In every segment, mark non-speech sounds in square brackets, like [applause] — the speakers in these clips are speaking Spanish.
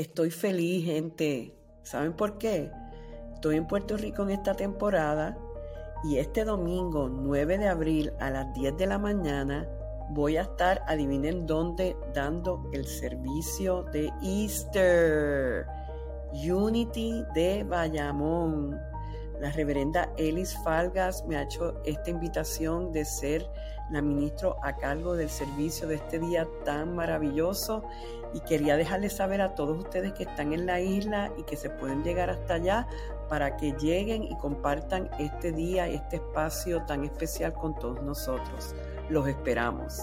Estoy feliz, gente. ¿Saben por qué? Estoy en Puerto Rico en esta temporada y este domingo 9 de abril a las 10 de la mañana voy a estar, adivinen dónde, dando el servicio de Easter. Unity de Bayamón. La reverenda Elis Falgas me ha hecho esta invitación de ser la ministro a cargo del servicio de este día tan maravilloso y quería dejarles saber a todos ustedes que están en la isla y que se pueden llegar hasta allá para que lleguen y compartan este día y este espacio tan especial con todos nosotros. Los esperamos.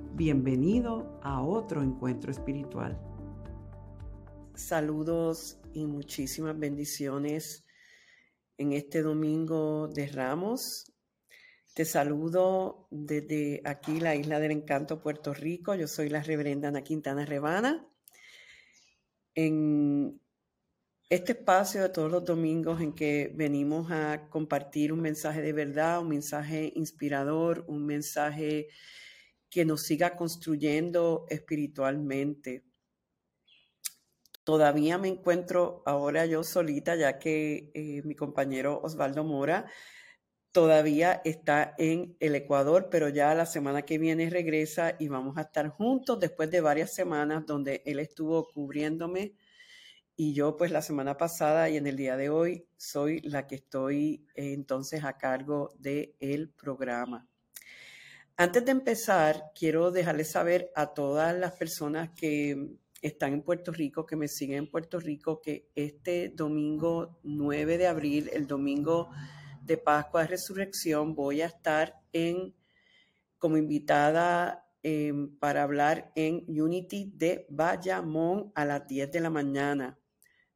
Bienvenido a otro encuentro espiritual. Saludos y muchísimas bendiciones en este domingo de Ramos. Te saludo desde aquí, la Isla del Encanto, Puerto Rico. Yo soy la reverenda Ana Quintana Rebana. En este espacio de todos los domingos en que venimos a compartir un mensaje de verdad, un mensaje inspirador, un mensaje que nos siga construyendo espiritualmente. Todavía me encuentro ahora yo solita, ya que eh, mi compañero Osvaldo Mora todavía está en el Ecuador, pero ya la semana que viene regresa y vamos a estar juntos después de varias semanas donde él estuvo cubriéndome y yo pues la semana pasada y en el día de hoy soy la que estoy eh, entonces a cargo del el programa. Antes de empezar, quiero dejarles saber a todas las personas que están en Puerto Rico, que me siguen en Puerto Rico, que este domingo 9 de abril, el domingo de Pascua de Resurrección, voy a estar en como invitada em, para hablar en Unity de Bayamón a las 10 de la mañana.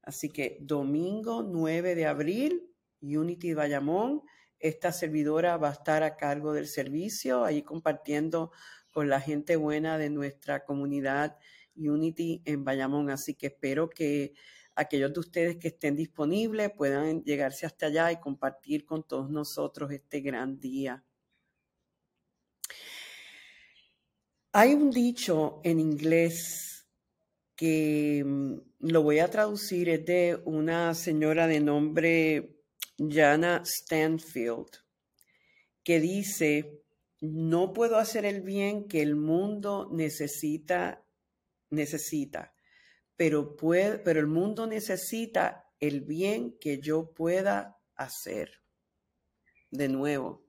Así que domingo 9 de abril, Unity de Bayamón. Esta servidora va a estar a cargo del servicio, ahí compartiendo con la gente buena de nuestra comunidad Unity en Bayamón. Así que espero que aquellos de ustedes que estén disponibles puedan llegarse hasta allá y compartir con todos nosotros este gran día. Hay un dicho en inglés que mm, lo voy a traducir, es de una señora de nombre Jana Stanfield, que dice, no puedo hacer el bien que el mundo necesita, necesita, pero, puede, pero el mundo necesita el bien que yo pueda hacer. De nuevo,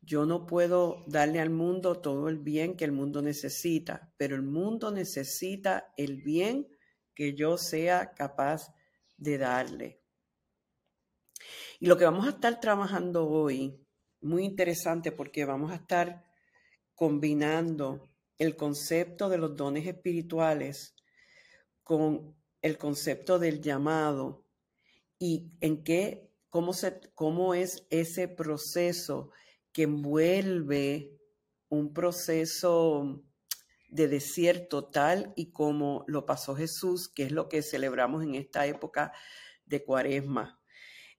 yo no puedo darle al mundo todo el bien que el mundo necesita, pero el mundo necesita el bien que yo sea capaz de darle. Y lo que vamos a estar trabajando hoy, muy interesante porque vamos a estar combinando el concepto de los dones espirituales con el concepto del llamado y en qué, cómo, se, cómo es ese proceso que envuelve un proceso de desierto tal y como lo pasó Jesús, que es lo que celebramos en esta época de cuaresma.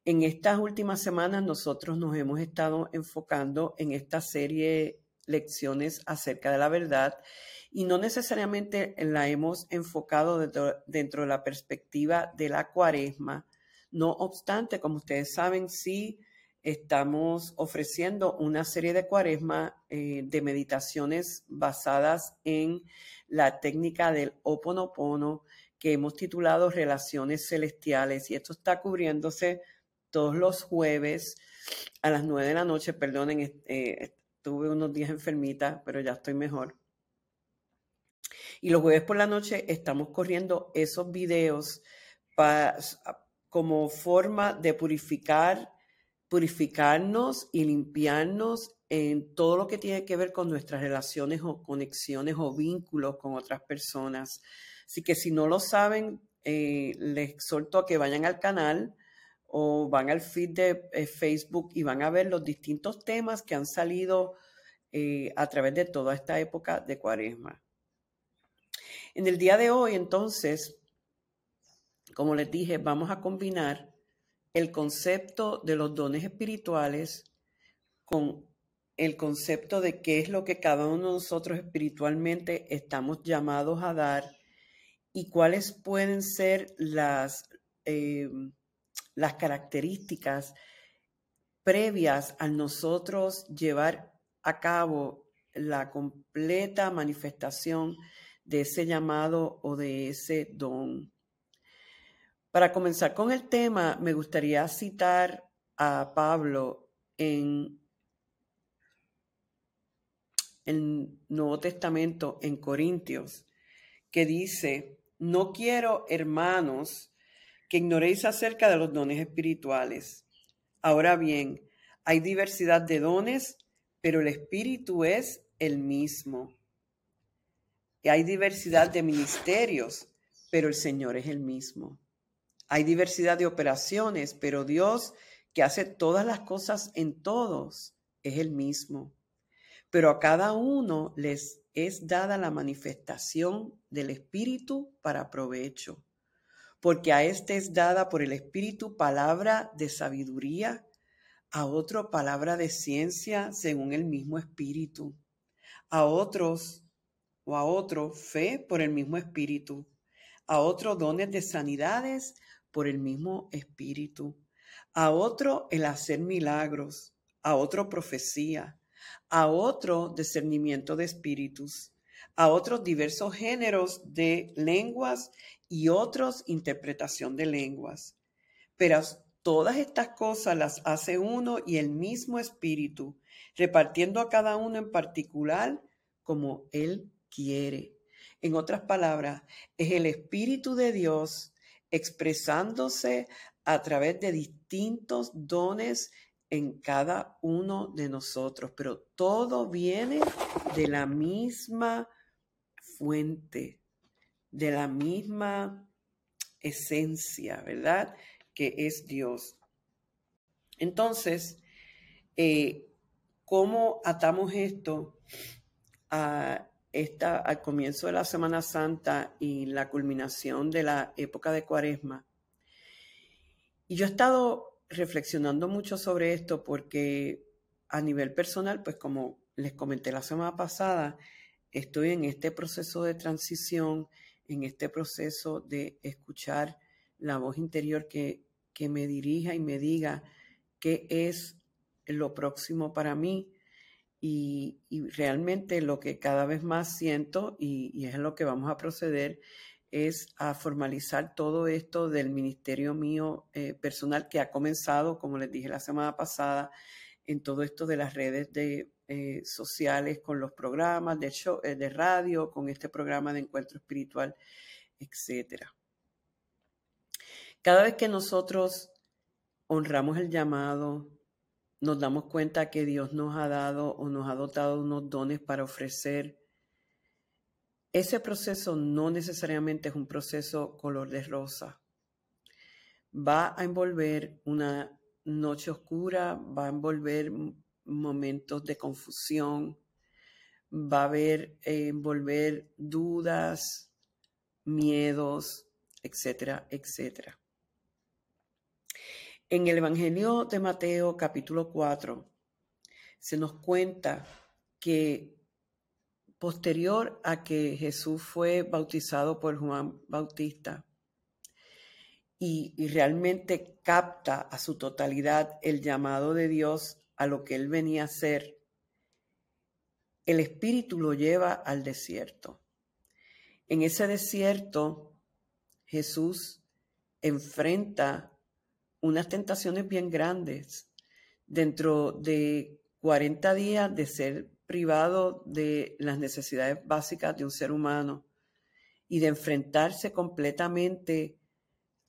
En estas últimas semanas nosotros nos hemos estado enfocando en esta serie lecciones acerca de la verdad y no necesariamente la hemos enfocado dentro, de la perspectiva de la cuaresma. No obstante, como ustedes saben, sí estamos ofreciendo una serie de cuaresma eh, de meditaciones basadas en la técnica del Oponopono que hemos titulado Relaciones Celestiales y esto está cubriéndose todos los jueves a las nueve de la noche, perdonen, eh, estuve unos días enfermita, pero ya estoy mejor. Y los jueves por la noche estamos corriendo esos videos como forma de purificar, purificarnos y limpiarnos en todo lo que tiene que ver con nuestras relaciones o conexiones o vínculos con otras personas. Así que si no lo saben, eh, les exhorto a que vayan al canal o van al feed de eh, Facebook y van a ver los distintos temas que han salido eh, a través de toda esta época de cuaresma. En el día de hoy, entonces, como les dije, vamos a combinar el concepto de los dones espirituales con el concepto de qué es lo que cada uno de nosotros espiritualmente estamos llamados a dar y cuáles pueden ser las, eh, las características previas a nosotros llevar a cabo la completa manifestación de ese llamado o de ese don. Para comenzar con el tema, me gustaría citar a Pablo en el Nuevo Testamento, en Corintios, que dice, no quiero, hermanos, que ignoréis acerca de los dones espirituales. Ahora bien, hay diversidad de dones, pero el Espíritu es el mismo. Y hay diversidad de ministerios, pero el Señor es el mismo. Hay diversidad de operaciones, pero Dios que hace todas las cosas en todos es el mismo. Pero a cada uno les es dada la manifestación del Espíritu para provecho, porque a éste es dada por el Espíritu palabra de sabiduría, a otro palabra de ciencia según el mismo Espíritu, a otros o a otro fe por el mismo Espíritu, a otro dones de sanidades por el mismo Espíritu, a otro el hacer milagros, a otro profecía, a otro discernimiento de espíritus, a otros diversos géneros de lenguas y otros interpretación de lenguas. Pero todas estas cosas las hace uno y el mismo espíritu, repartiendo a cada uno en particular como él quiere. En otras palabras, es el espíritu de Dios expresándose a través de distintos dones en cada uno de nosotros, pero todo viene de la misma fuente, de la misma esencia, ¿verdad? Que es Dios. Entonces, eh, ¿cómo atamos esto a esta, al comienzo de la Semana Santa y la culminación de la época de Cuaresma. Y yo he estado reflexionando mucho sobre esto porque a nivel personal, pues como les comenté la semana pasada, estoy en este proceso de transición, en este proceso de escuchar la voz interior que, que me dirija y me diga qué es lo próximo para mí y, realmente lo que cada vez más siento, y, es en lo que vamos a proceder, es a formalizar todo esto del ministerio mío eh, personal que ha comenzado, como les dije la semana pasada, en todo esto de las redes de, eh, sociales, con los programas de, show, eh, de radio, con este programa de encuentro espiritual, etc. Cada vez que nosotros honramos el llamado, nos damos cuenta que Dios nos ha dado o nos ha dotado unos dones para ofrecer. Ese proceso no necesariamente es un proceso color de rosa. Va a envolver una noche oscura, va a envolver momentos de confusión, va a haber, eh, envolver dudas, miedos, etcétera, etcétera. En el Evangelio de Mateo capítulo 4 se nos cuenta que posterior a que Jesús fue bautizado por Juan Bautista y, realmente capta a su totalidad el llamado de Dios a lo que él venía a ser, el Espíritu lo lleva al desierto. En ese desierto Jesús enfrenta unas tentaciones bien grandes dentro de 40 días de ser privado de las necesidades básicas de un ser humano y de enfrentarse completamente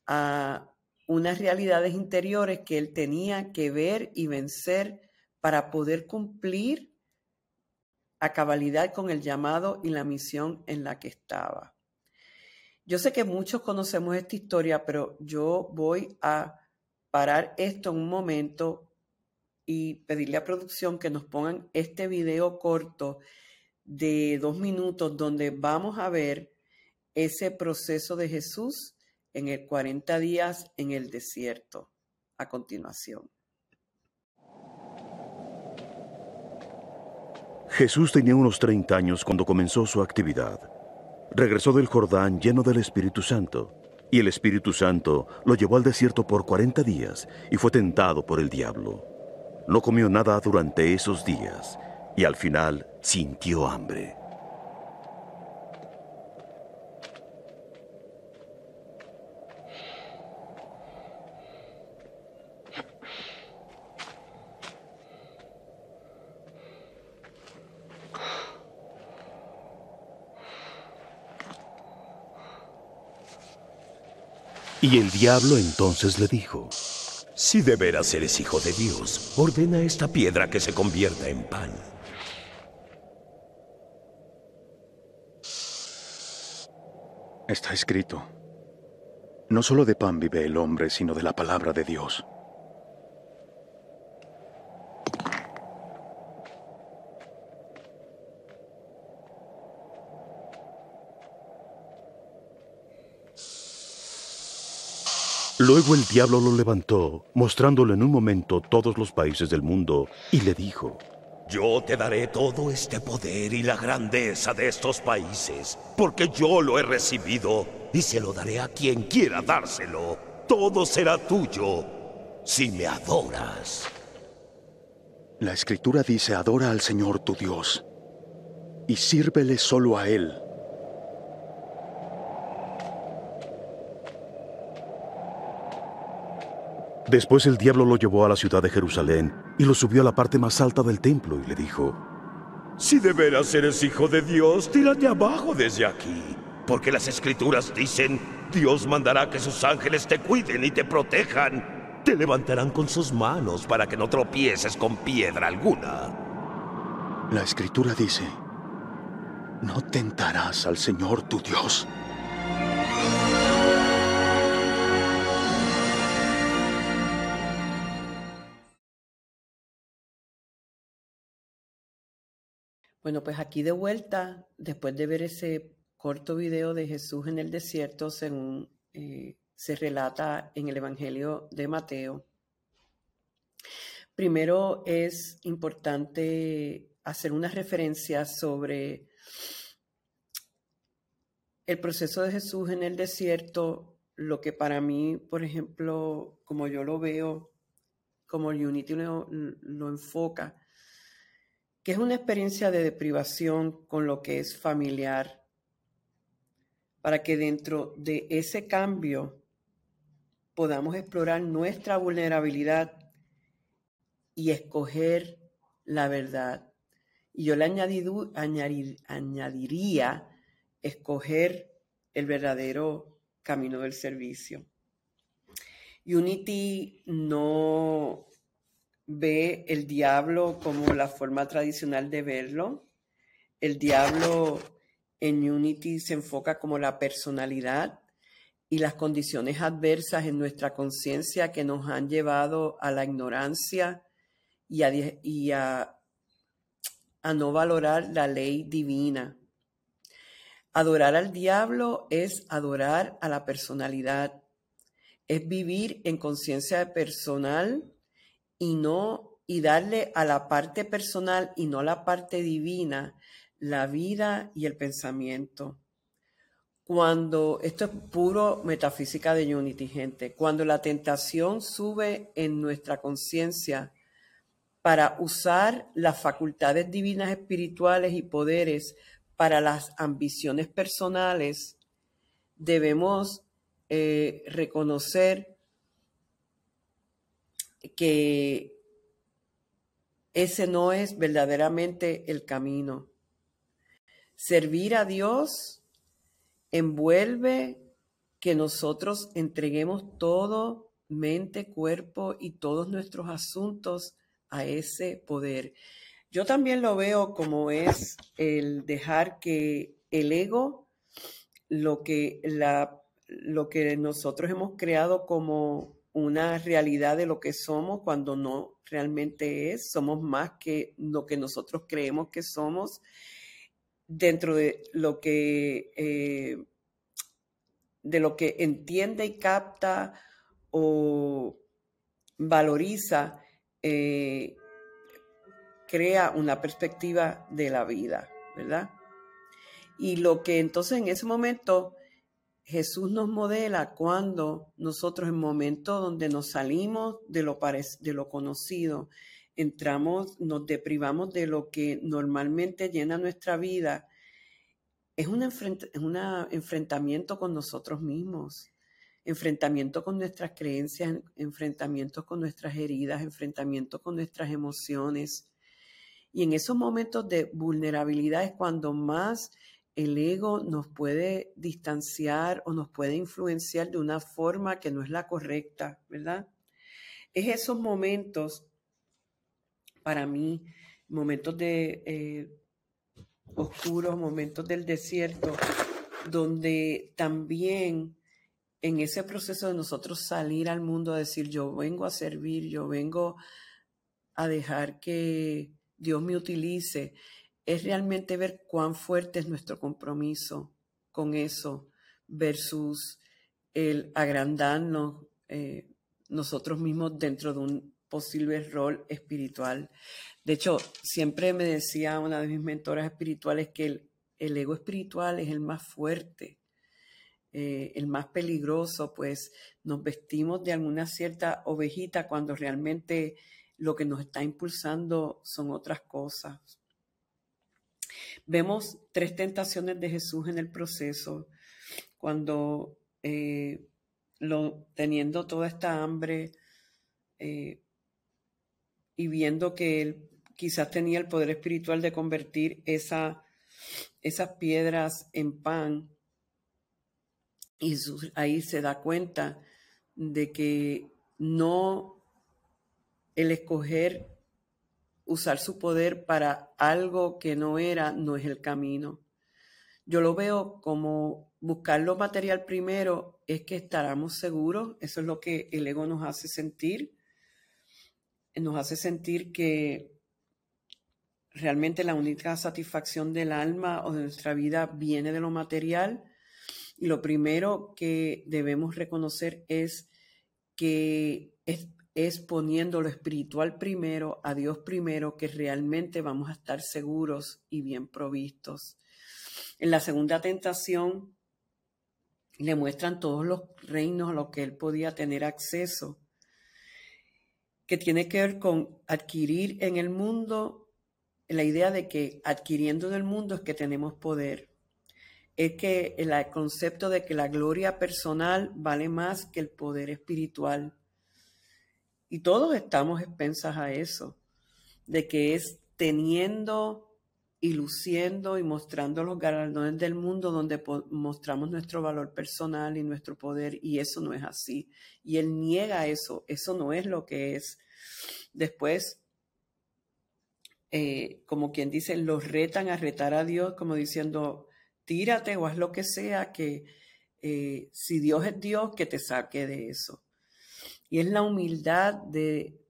a unas realidades interiores que él tenía que ver y vencer para poder cumplir a cabalidad con el llamado y la misión en la que estaba. Yo sé que muchos conocemos esta historia, pero yo voy a parar esto en un momento y pedirle a producción que nos pongan este video corto de dos minutos donde vamos a ver ese proceso de Jesús en el 40 días en el desierto a continuación. Jesús tenía unos 30 años cuando comenzó su actividad. Regresó del Jordán lleno del Espíritu Santo, y el Espíritu Santo lo llevó al desierto por 40 días y fue tentado por el diablo. No comió nada durante esos días y al final sintió hambre. Y el diablo entonces le dijo, Si de veras eres hijo de Dios, ordena esta piedra que se convierta en pan. Está escrito, no solo de pan vive el hombre, sino de la palabra de Dios. Luego el diablo lo levantó, mostrándole en un momento todos los países del mundo, y le dijo, Yo te daré todo este poder y la grandeza de estos países, porque yo lo he recibido y se lo daré a quien quiera dárselo. Todo será tuyo si me adoras. La escritura dice, adora al Señor tu Dios y sírvele solo a Él. Después el diablo lo llevó a la ciudad de Jerusalén y lo subió a la parte más alta del templo y le dijo, Si de veras eres hijo de Dios, tírate abajo desde aquí. Porque las escrituras dicen, Dios mandará que sus ángeles te cuiden y te protejan. Te levantarán con sus manos para que no tropieces con piedra alguna. La escritura dice, no tentarás al Señor tu Dios. Bueno, pues aquí de vuelta, después de ver ese corto video de Jesús en el desierto, según eh, se relata en el Evangelio de Mateo, primero es importante hacer una referencia sobre el proceso de Jesús en el desierto, lo que para mí, por ejemplo, como yo lo veo, como Unity lo enfoca, es una experiencia de deprivación con lo que es familiar, para que dentro de ese cambio podamos explorar nuestra vulnerabilidad y escoger la verdad. Y yo le añadiría escoger el verdadero camino del servicio. Unity no ve el diablo como la forma tradicional de verlo. El diablo en Unity se enfoca como la personalidad y las condiciones adversas en nuestra conciencia que nos han llevado a la ignorancia y, a, a no valorar la ley divina. Adorar al diablo es adorar a la personalidad, es vivir en conciencia personal y no y darle a la parte personal y no la parte divina la vida y el pensamiento. Cuando esto es puro metafísica de Unity, gente, cuando la tentación sube en nuestra conciencia para usar las facultades divinas espirituales y poderes para las ambiciones personales, debemos eh, reconocer que ese no es verdaderamente el camino. Servir a Dios envuelve que nosotros entreguemos todo mente, cuerpo y todos nuestros asuntos a ese poder. Yo también lo veo como es el dejar que el ego, lo que, la, lo que nosotros hemos creado como una realidad de lo que somos cuando no realmente es, somos más que lo que nosotros creemos que somos dentro de lo que eh, de lo que entiende y capta o valoriza, eh, crea una perspectiva de la vida, ¿verdad? Y lo que entonces en ese momento Jesús nos modela cuando nosotros en momentos donde nos salimos de lo, de lo conocido, entramos, nos deprivamos de lo que normalmente llena nuestra vida, es un, enfrentamiento con nosotros mismos, enfrentamiento con nuestras creencias, enfrentamiento con nuestras heridas, enfrentamiento con nuestras emociones. Y en esos momentos de vulnerabilidad es cuando más el ego nos puede distanciar o nos puede influenciar de una forma que no es la correcta, ¿verdad? Es esos momentos, para mí, momentos de eh, oscuros, momentos del desierto, donde también en ese proceso de nosotros salir al mundo a decir, yo vengo a servir, yo vengo a dejar que Dios me utilice, es realmente ver cuán fuerte es nuestro compromiso con eso versus el agrandarnos eh, nosotros mismos dentro de un posible rol espiritual. De hecho, siempre me decía una de mis mentoras espirituales que el, ego espiritual es el más fuerte, eh, el más peligroso, pues nos vestimos de alguna cierta ovejita cuando realmente lo que nos está impulsando son otras cosas. Vemos tres tentaciones de Jesús en el proceso, cuando eh, teniendo toda esta hambre eh, y viendo que él quizás tenía el poder espiritual de convertir esa, esas piedras en pan. Y ahí se da cuenta de que no el escoger usar su poder para algo que no era, no es el camino. Yo lo veo como buscar lo material primero es que estaremos seguros, eso es lo que el ego nos hace sentir, nos hace sentir que realmente la única satisfacción del alma o de nuestra vida viene de lo material. Y lo primero que debemos reconocer es que es, es, poniendo lo espiritual primero, a Dios primero, que realmente vamos a estar seguros y bien provistos. En la segunda tentación le muestran todos los reinos a los que él podía tener acceso, que tiene que ver con adquirir en el mundo la idea de que adquiriendo del mundo es que tenemos poder. Es que el concepto de que la gloria personal vale más que el poder espiritual. Y todos estamos expensas a eso, de que es teniendo y luciendo y mostrando los galardones del mundo donde mostramos nuestro valor personal y nuestro poder y eso no es así. Y él niega eso, eso no es lo que es. Después eh, como quien dice, los retan a retar a Dios, como diciendo, tírate o haz lo que sea, que eh, si Dios es Dios, que te saque de eso. Y es la humildad de,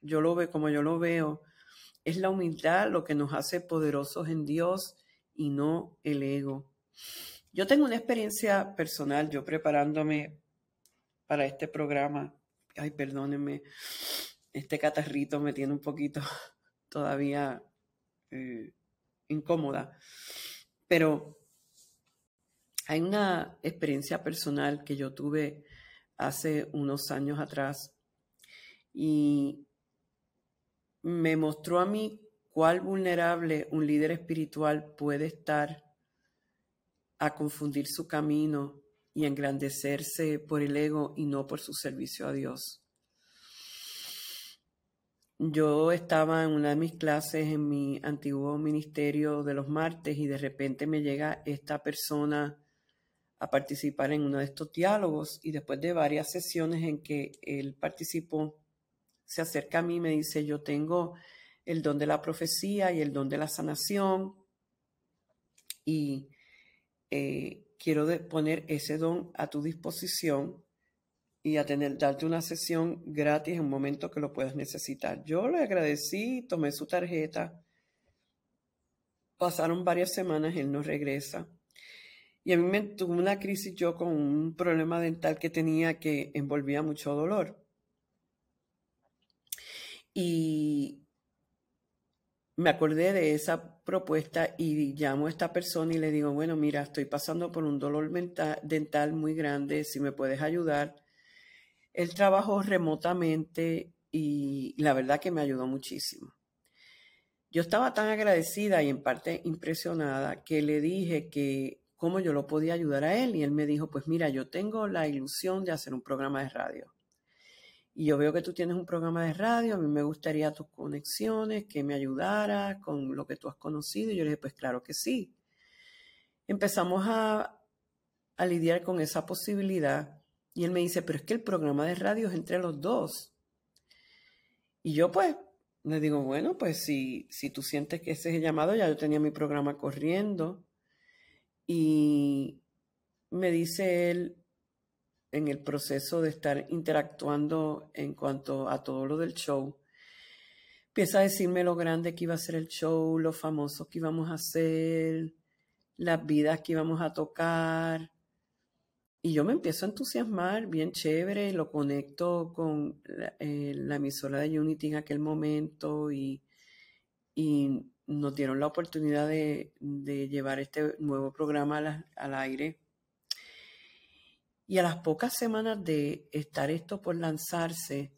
yo lo veo como yo lo veo, es la humildad lo que nos hace poderosos en Dios y no el ego. Yo tengo una experiencia personal, yo preparándome para este programa, ay, perdónenme, este catarrito me tiene un poquito [laughs] todavía eh, incómoda. Pero hay una experiencia personal que yo tuve hace unos años atrás y me mostró a mí cuál vulnerable un líder espiritual puede estar a confundir su camino y engrandecerse por el ego y no por su servicio a Dios. Yo estaba en una de mis clases en mi antiguo ministerio de los martes y de repente me llega esta persona a participar en uno de estos diálogos y después de varias sesiones en que él participó, se acerca a mí y me dice, yo tengo el don de la profecía y el don de la sanación y eh, quiero poner ese don a tu disposición y a tener, darte una sesión gratis en un momento que lo puedas necesitar. Yo le agradecí, tomé su tarjeta. Pasaron varias semanas, él no regresa. Y a mí me tuvo una crisis yo con un problema dental que tenía que envolvía mucho dolor. Y me acordé de esa propuesta y llamo a esta persona y le digo, bueno, mira, estoy pasando por un dolor dental muy grande, si me puedes ayudar. Él trabajó remotamente y la verdad que me ayudó muchísimo. Yo estaba tan agradecida y en parte impresionada que le dije que cómo yo lo podía ayudar a él y él me dijo, pues mira, yo tengo la ilusión de hacer un programa de radio y yo veo que tú tienes un programa de radio, a mí me gustaría tus conexiones, que me ayudaras con lo que tú has conocido. Y yo le dije, pues claro que sí. Empezamos a, a lidiar con esa posibilidad y él me dice, pero es que el programa de radio es entre los dos. Y yo pues le digo, bueno, pues si, si tú sientes que ese es el llamado, ya yo tenía mi programa corriendo. Y me dice él, en el proceso de estar interactuando en cuanto a todo lo del show, empieza a decirme lo grande que iba a ser el show, lo famoso que íbamos a hacer, las vidas que íbamos a tocar. Y yo me empiezo a entusiasmar, bien chévere, lo conecto con la, eh, emisora de Unity en aquel momento y, nos dieron la oportunidad de, llevar este nuevo programa al aire y a las pocas semanas de estar esto por lanzarse,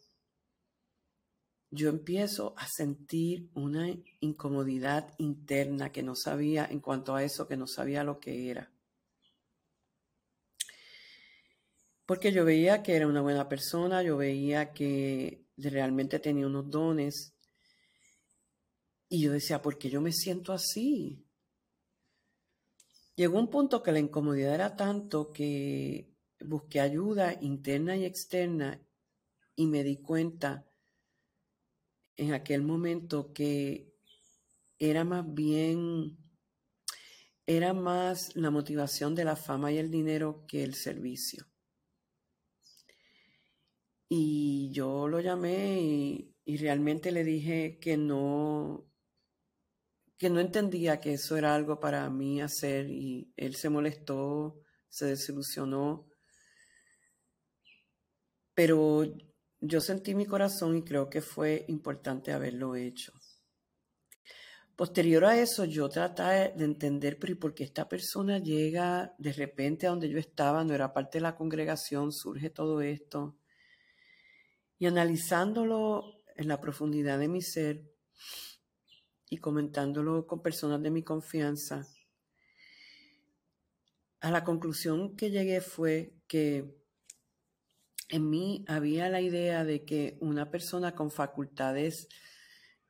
yo empiezo a sentir una incomodidad interna que no sabía en cuanto a eso, que no sabía lo que era. Porque yo veía que era una buena persona, yo veía que realmente tenía unos dones. Y yo decía, ¿por qué yo me siento así? Llegó un punto que la incomodidad era tanto que busqué ayuda interna y externa y me di cuenta en aquel momento que era más bien, era más la motivación de la fama y el dinero que el servicio. Y yo lo llamé y, y realmente le dije que no, que no entendía que eso era algo para mí hacer y él se molestó, se desilusionó pero yo sentí mi corazón y creo que fue importante haberlo hecho. Posterior a eso, yo traté de entender, pero ¿y por qué esta persona llega de repente a donde yo estaba? No era parte de la congregación, surge todo esto. Y analizándolo en la profundidad de mi ser y comentándolo con personas de mi confianza, a la conclusión que llegué fue que en mí había la idea de que una persona con facultades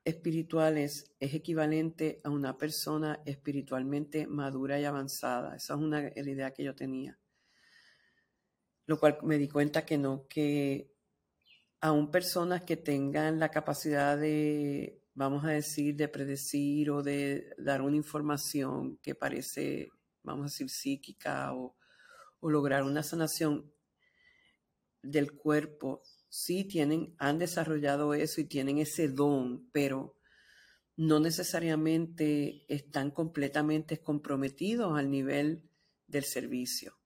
espirituales es equivalente a una persona espiritualmente madura y avanzada. Esa es una la idea que yo tenía. Lo cual me di cuenta que no, que aún personas que tengan la capacidad de, vamos a decir, de predecir o de dar una información que parece, vamos a decir, psíquica o, lograr una sanación, del cuerpo sí tienen, han desarrollado eso y tienen ese don, pero no necesariamente están completamente comprometidos al nivel del servicio.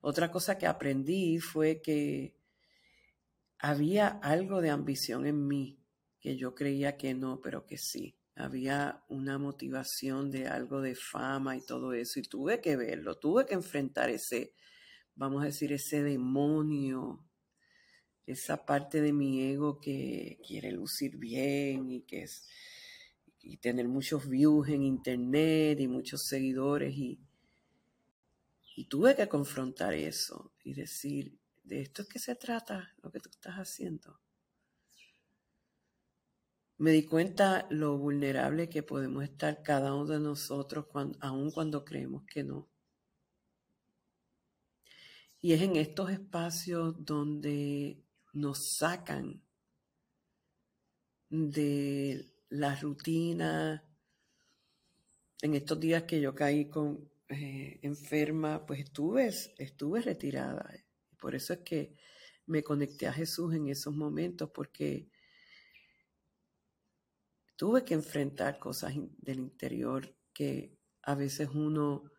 Otra cosa que aprendí fue que había algo de ambición en mí, que yo creía que no, pero que sí. Había una motivación de algo de fama y todo eso, y tuve que verlo, tuve que enfrentar ese, vamos a decir, ese demonio esa parte de mi ego que quiere lucir bien y que es y tener muchos views en internet y muchos seguidores y, y tuve que confrontar eso y decir, de esto es que se trata lo que tú estás haciendo. Me di cuenta lo vulnerable que podemos estar cada uno de nosotros, aun cuando creemos que no. Y es en estos espacios donde nos sacan de la rutina. En estos días que yo caí con eh, enferma, pues estuve, estuve retirada. Por eso es que me conecté a Jesús en esos momentos, porque tuve que enfrentar cosas del interior que a veces uno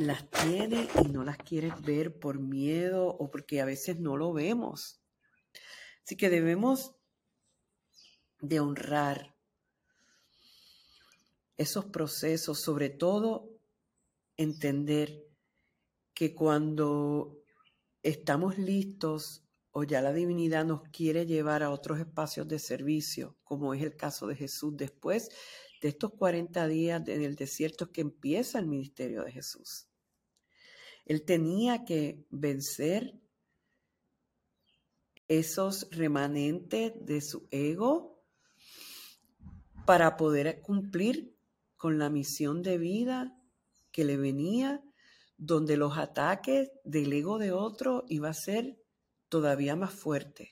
las tiene y no las quiere ver por miedo o porque a veces no lo vemos. Así que debemos de honrar esos procesos, sobre todo entender que cuando estamos listos o ya la divinidad nos quiere llevar a otros espacios de servicio, como es el caso de Jesús después de estos 40 días en el desierto que empieza el ministerio de Jesús. Él tenía que vencer esos remanentes de su ego para poder cumplir con la misión de vida que le venía, donde los ataques del ego de otro iba a ser todavía más fuerte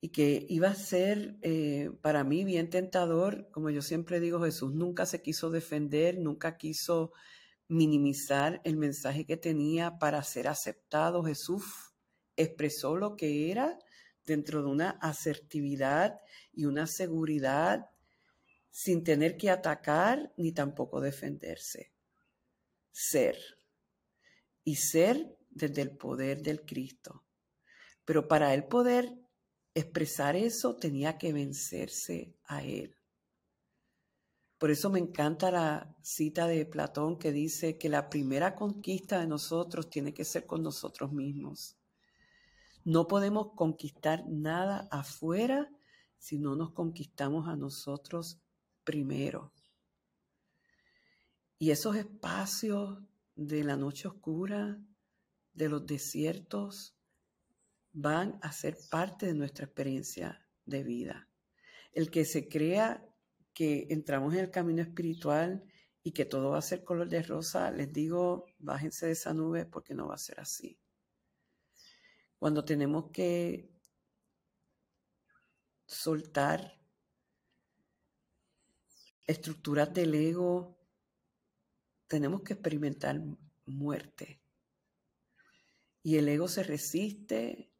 y que iba a ser eh, para mí bien tentador. Como yo siempre digo, Jesús nunca se quiso defender, nunca quiso minimizar el mensaje que tenía para ser aceptado. Jesús expresó lo que era dentro de una asertividad y una seguridad sin tener que atacar ni tampoco defenderse. Ser. Y ser desde el poder del Cristo. Pero para él poder expresar eso tenía que vencerse a él. Por eso me encanta la cita de Platón que dice que la primera conquista de nosotros tiene que ser con nosotros mismos. No podemos conquistar nada afuera si no nos conquistamos a nosotros primero. Y esos espacios de la noche oscura, de los desiertos, van a ser parte de nuestra experiencia de vida. El que se crea que entramos en el camino espiritual y que todo va a ser color de rosa, les digo, bájense de esa nube porque no va a ser así. Cuando tenemos que soltar estructuras del ego, tenemos que experimentar muerte. Y el ego se resiste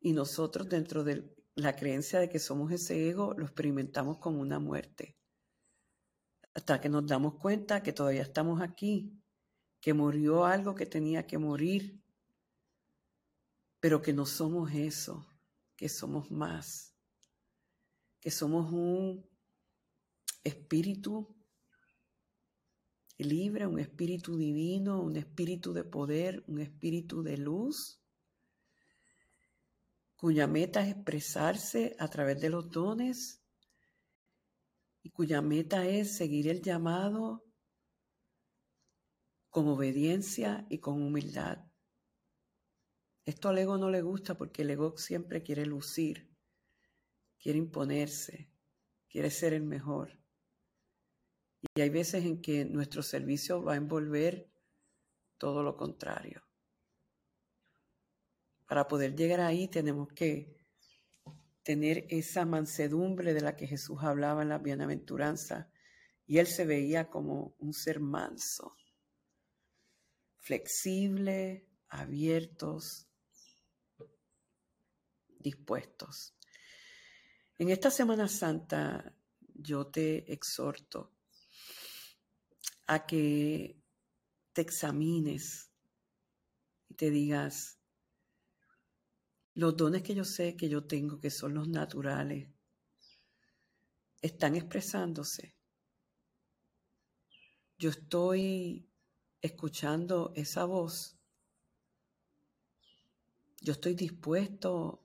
y nosotros dentro de la creencia de que somos ese ego lo experimentamos como una muerte. Hasta que nos damos cuenta que todavía estamos aquí, que murió algo que tenía que morir, pero que no somos eso, que somos más, que somos un espíritu libre, un espíritu divino, un espíritu de poder, un espíritu de luz cuya meta es expresarse a través de los dones y cuya meta es seguir el llamado con obediencia y con humildad. Esto al ego no le gusta porque el ego siempre quiere lucir, quiere imponerse, quiere ser el mejor. Y hay veces en que nuestro servicio va a envolver todo lo contrario. Para poder llegar ahí tenemos que tener esa mansedumbre de la que Jesús hablaba en la bienaventuranza. Y él se veía como un ser manso, flexible, abiertos, dispuestos. En esta Semana Santa yo te exhorto a que te examines y te digas, los dones que yo sé que yo tengo, que son los naturales, están expresándose. Yo estoy escuchando esa voz. Yo estoy dispuesto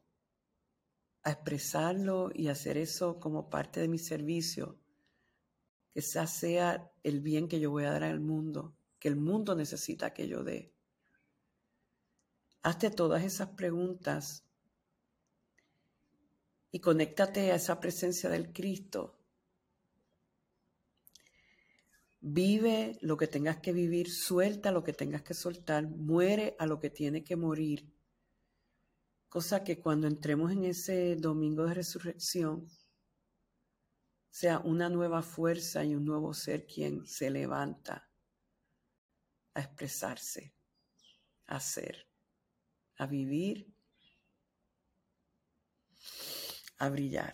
a expresarlo y hacer eso como parte de mi servicio. Que ese sea el bien que yo voy a dar al mundo, que el mundo necesita que yo dé. Hazte todas esas preguntas y conéctate a esa presencia del Cristo. Vive lo que tengas que vivir, suelta lo que tengas que soltar, muere a lo que tiene que morir. Cosa que cuando entremos en ese domingo de resurrección, sea una nueva fuerza y un nuevo ser quien se levanta a expresarse, a ser, a vivir, a brillar.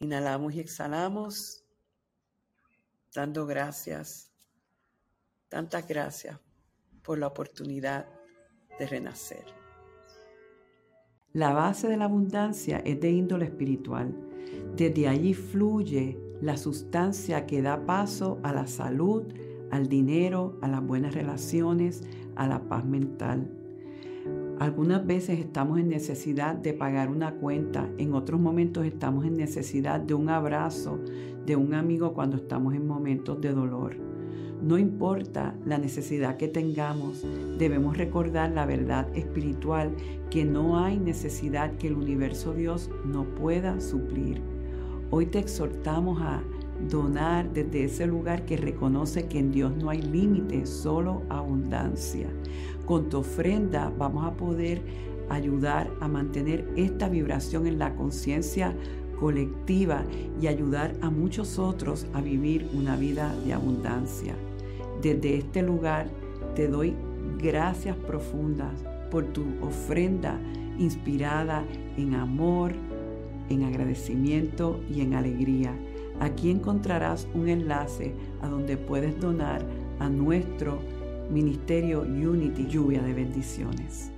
Inhalamos y exhalamos dando gracias, tantas gracias por la oportunidad de renacer. La base de la abundancia es de índole espiritual. Desde allí fluye la sustancia que da paso a la salud, al dinero, a las buenas relaciones, a la paz mental. Algunas veces estamos en necesidad de pagar una cuenta, en otros momentos estamos en necesidad de un abrazo de un amigo cuando estamos en momentos de dolor. No importa la necesidad que tengamos, debemos recordar la verdad espiritual que no hay necesidad que el universo Dios no pueda suplir. Hoy te exhortamos a donar desde ese lugar que reconoce que en Dios no hay límite, solo abundancia. Con tu ofrenda vamos a poder ayudar a mantener esta vibración en la conciencia colectiva y ayudar a muchos otros a vivir una vida de abundancia. Desde este lugar te doy gracias profundas por tu ofrenda inspirada en amor, en agradecimiento y en alegría. Aquí encontrarás un enlace a donde puedes donar a nuestro Ministerio Unity Lluvia de Bendiciones.